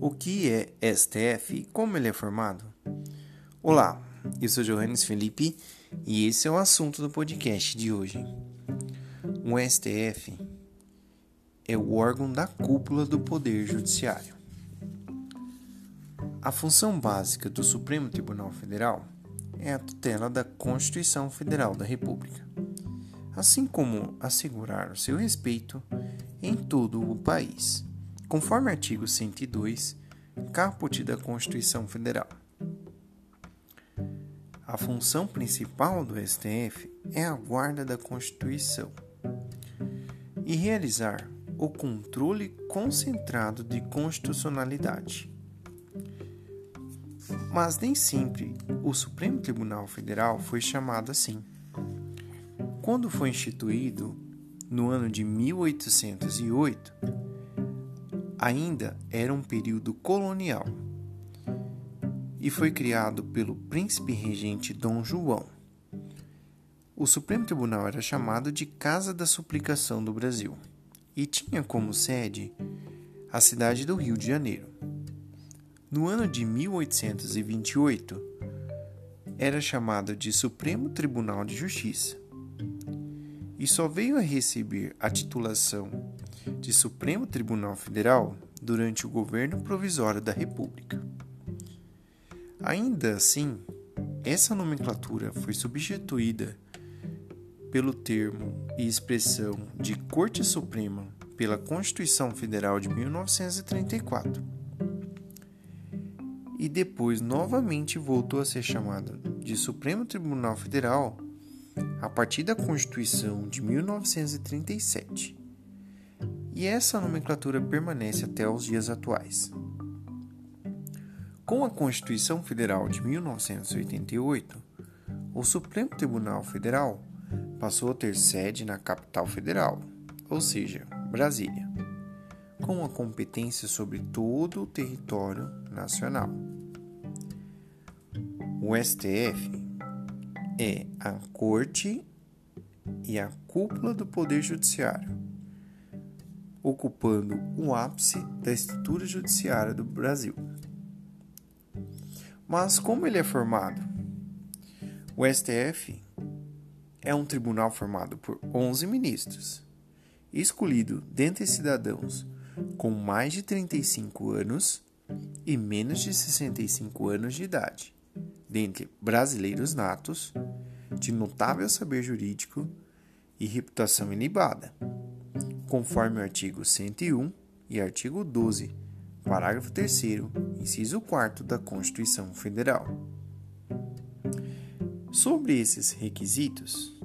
O que é STF e como ele é formado? Olá, eu sou Johannes Felipe e esse é o assunto do podcast de hoje. O STF é o órgão da cúpula do Poder Judiciário. A função básica do Supremo Tribunal Federal é a tutela da Constituição Federal da República, assim como assegurar o seu respeito em todo o país, conforme artigo 102, caput da Constituição Federal. A função principal do STF é a guarda da Constituição e realizar o controle concentrado de constitucionalidade mas nem sempre o Supremo Tribunal Federal foi chamado assim. Quando foi instituído no ano de 1808, ainda era um período colonial e foi criado pelo príncipe regente Dom João. O Supremo Tribunal era chamado de Casa da Suplicação do Brasil e tinha como sede a cidade do Rio de Janeiro. No ano de 1828, era chamado de Supremo Tribunal de Justiça e só veio a receber a titulação de Supremo Tribunal Federal durante o governo provisório da República. Ainda assim, essa nomenclatura foi substituída pelo termo e expressão de Corte Suprema pela Constituição Federal de 1934 e depois novamente voltou a ser chamada de Supremo Tribunal Federal a partir da Constituição de 1937. E essa nomenclatura permanece até os dias atuais. Com a Constituição Federal de 1988, o Supremo Tribunal Federal passou a ter sede na capital federal, ou seja, Brasília, com a competência sobre todo o território nacional. O STF é a corte e a cúpula do Poder Judiciário, ocupando o ápice da estrutura judiciária do Brasil. Mas como ele é formado? O STF é um tribunal formado por 11 ministros, escolhido dentre cidadãos com mais de 35 anos e menos de 65 anos de idade dentre brasileiros natos, de notável saber jurídico e reputação ilibada, conforme o artigo 101 e artigo 12, parágrafo 3, inciso 4 da Constituição Federal. Sobre esses requisitos,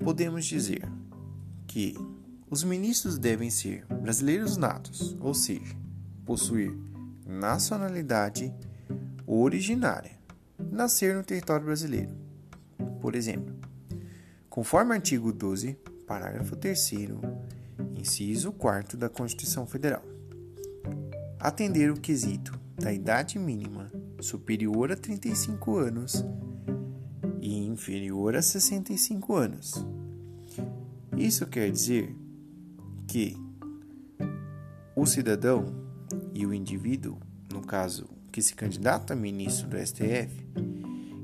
podemos dizer que os ministros devem ser brasileiros natos, ou seja, possuir nacionalidade originária, nascer no território brasileiro. Por exemplo, conforme o artigo 12, parágrafo 3, inciso 4 da Constituição Federal, atender o quesito da idade mínima superior a 35 anos e inferior a 65 anos. Isso quer dizer que o cidadão e o indivíduo, no caso que se candidata a ministro do STF,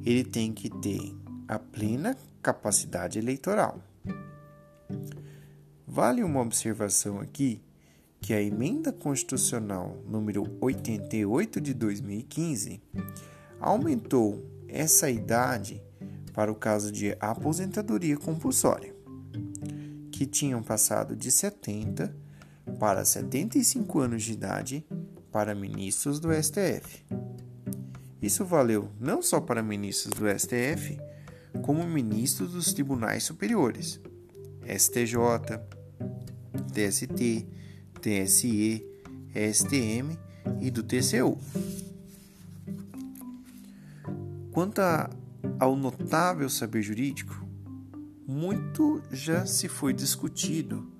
ele tem que ter a plena capacidade eleitoral. Vale uma observação aqui que a emenda constitucional número 88 de 2015 aumentou essa idade para o caso de aposentadoria compulsória, que tinham passado de 70 para 75 anos de idade para ministros do STF. Isso valeu não só para ministros do STF, como ministros dos tribunais superiores, STJ, TST, TSE, STM e do TCU. Quanto ao notável saber jurídico, muito já se foi discutido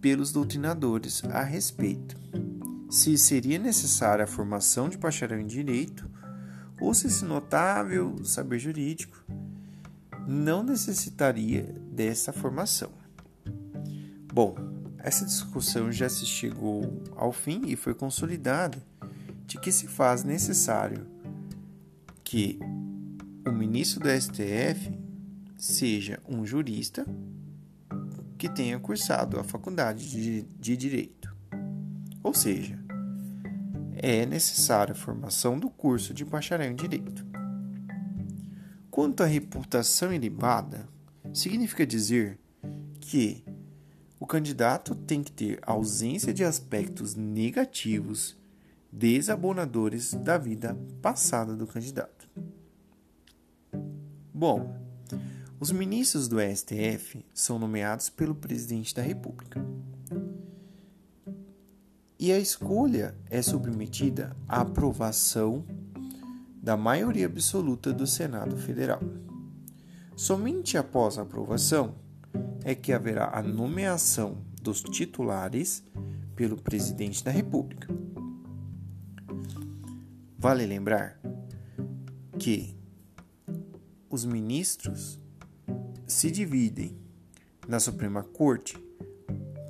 pelos doutrinadores a respeito se seria necessária a formação de bacharel em direito ou se esse notável saber jurídico não necessitaria dessa formação. Bom, essa discussão já se chegou ao fim e foi consolidada de que se faz necessário que o ministro do STF seja um jurista que tenha cursado a faculdade de, de Direito. Ou seja, é necessária a formação do curso de bacharel em Direito. Quanto à reputação ilibada, significa dizer que candidato tem que ter ausência de aspectos negativos desabonadores da vida passada do candidato. Bom, os ministros do STF são nomeados pelo presidente da República. E a escolha é submetida à aprovação da maioria absoluta do Senado Federal. Somente após a aprovação é que haverá a nomeação dos titulares pelo presidente da República. Vale lembrar que os ministros se dividem na Suprema Corte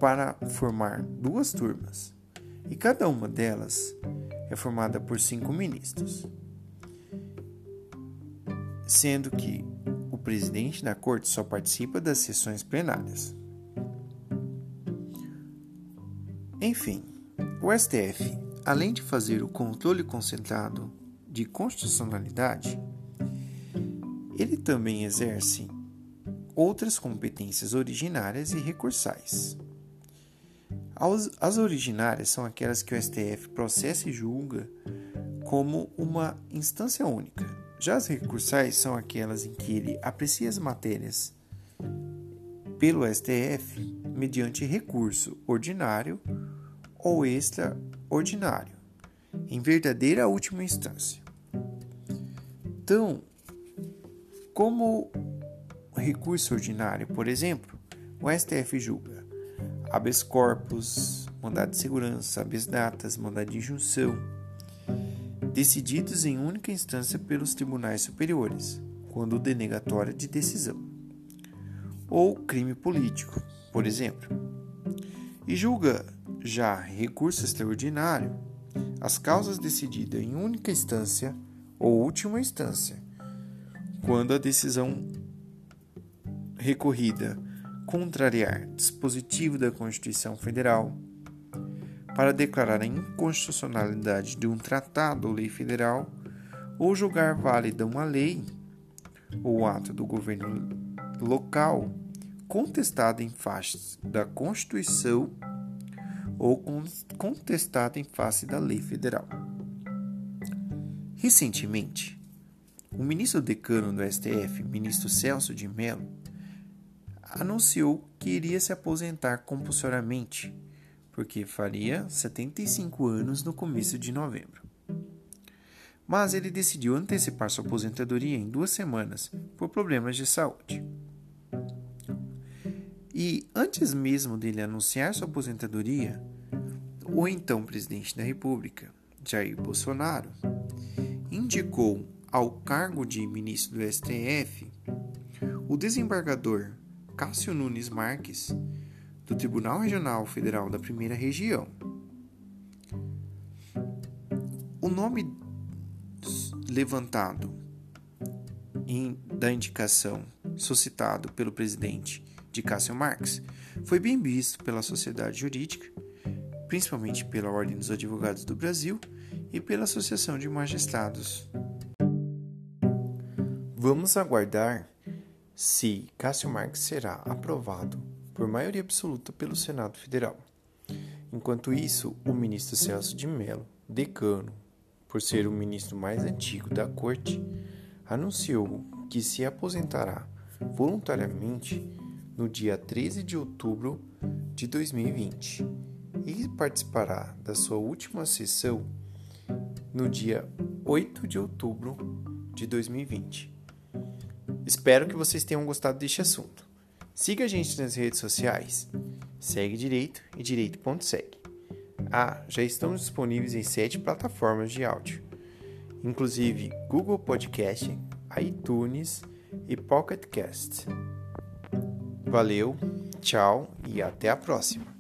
para formar duas turmas, e cada uma delas é formada por cinco ministros, sendo que o presidente da corte só participa das sessões plenárias. Enfim, o STF, além de fazer o controle concentrado de constitucionalidade, ele também exerce outras competências originárias e recursais. As originárias são aquelas que o STF processa e julga como uma instância única. Já as recursais são aquelas em que ele aprecia as matérias pelo STF mediante recurso ordinário ou extraordinário, em verdadeira última instância. Então, como recurso ordinário, por exemplo, o STF julga habeas corpus, mandado de segurança, habeas datas, mandado de injunção, decididos em única instância pelos tribunais superiores, quando denegatória de decisão, ou crime político, por exemplo, e julga já recurso extraordinário as causas decididas em única instância ou última instância, quando a decisão recorrida contrariar dispositivo da Constituição Federal, para declarar a inconstitucionalidade de um tratado ou lei federal, ou julgar válida uma lei ou ato do governo local contestada em face da Constituição ou contestada em face da lei federal. Recentemente, o ministro decano do STF, ministro Celso de Mello, anunciou que iria se aposentar compulsoriamente, porque faria 75 anos no começo de novembro. Mas ele decidiu antecipar sua aposentadoria em duas semanas por problemas de saúde. E antes mesmo dele anunciar sua aposentadoria, o então presidente da República, Jair Bolsonaro, indicou ao cargo de ministro do STF o desembargador Cássio Nunes Marques, do Tribunal Regional Federal da Primeira Região. O nome levantado em, da indicação suscitado pelo presidente de Cássio Marques foi bem visto pela sociedade jurídica, principalmente pela Ordem dos Advogados do Brasil e pela Associação de Magistrados. Vamos aguardar se Cássio Marques será aprovado por maioria absoluta pelo Senado Federal. Enquanto isso, o ministro Celso de Mello, decano, por ser o ministro mais antigo da corte, anunciou que se aposentará voluntariamente no dia 13 de outubro de 2020 e participará da sua última sessão no dia 8 de outubro de 2020. Espero que vocês tenham gostado deste assunto. Siga a gente nas redes sociais. Segue Direito e Direito.segue. Ah, já estamos disponíveis em sete plataformas de áudio, inclusive Google Podcast, iTunes e Pocket Cast. Valeu, tchau e até a próxima.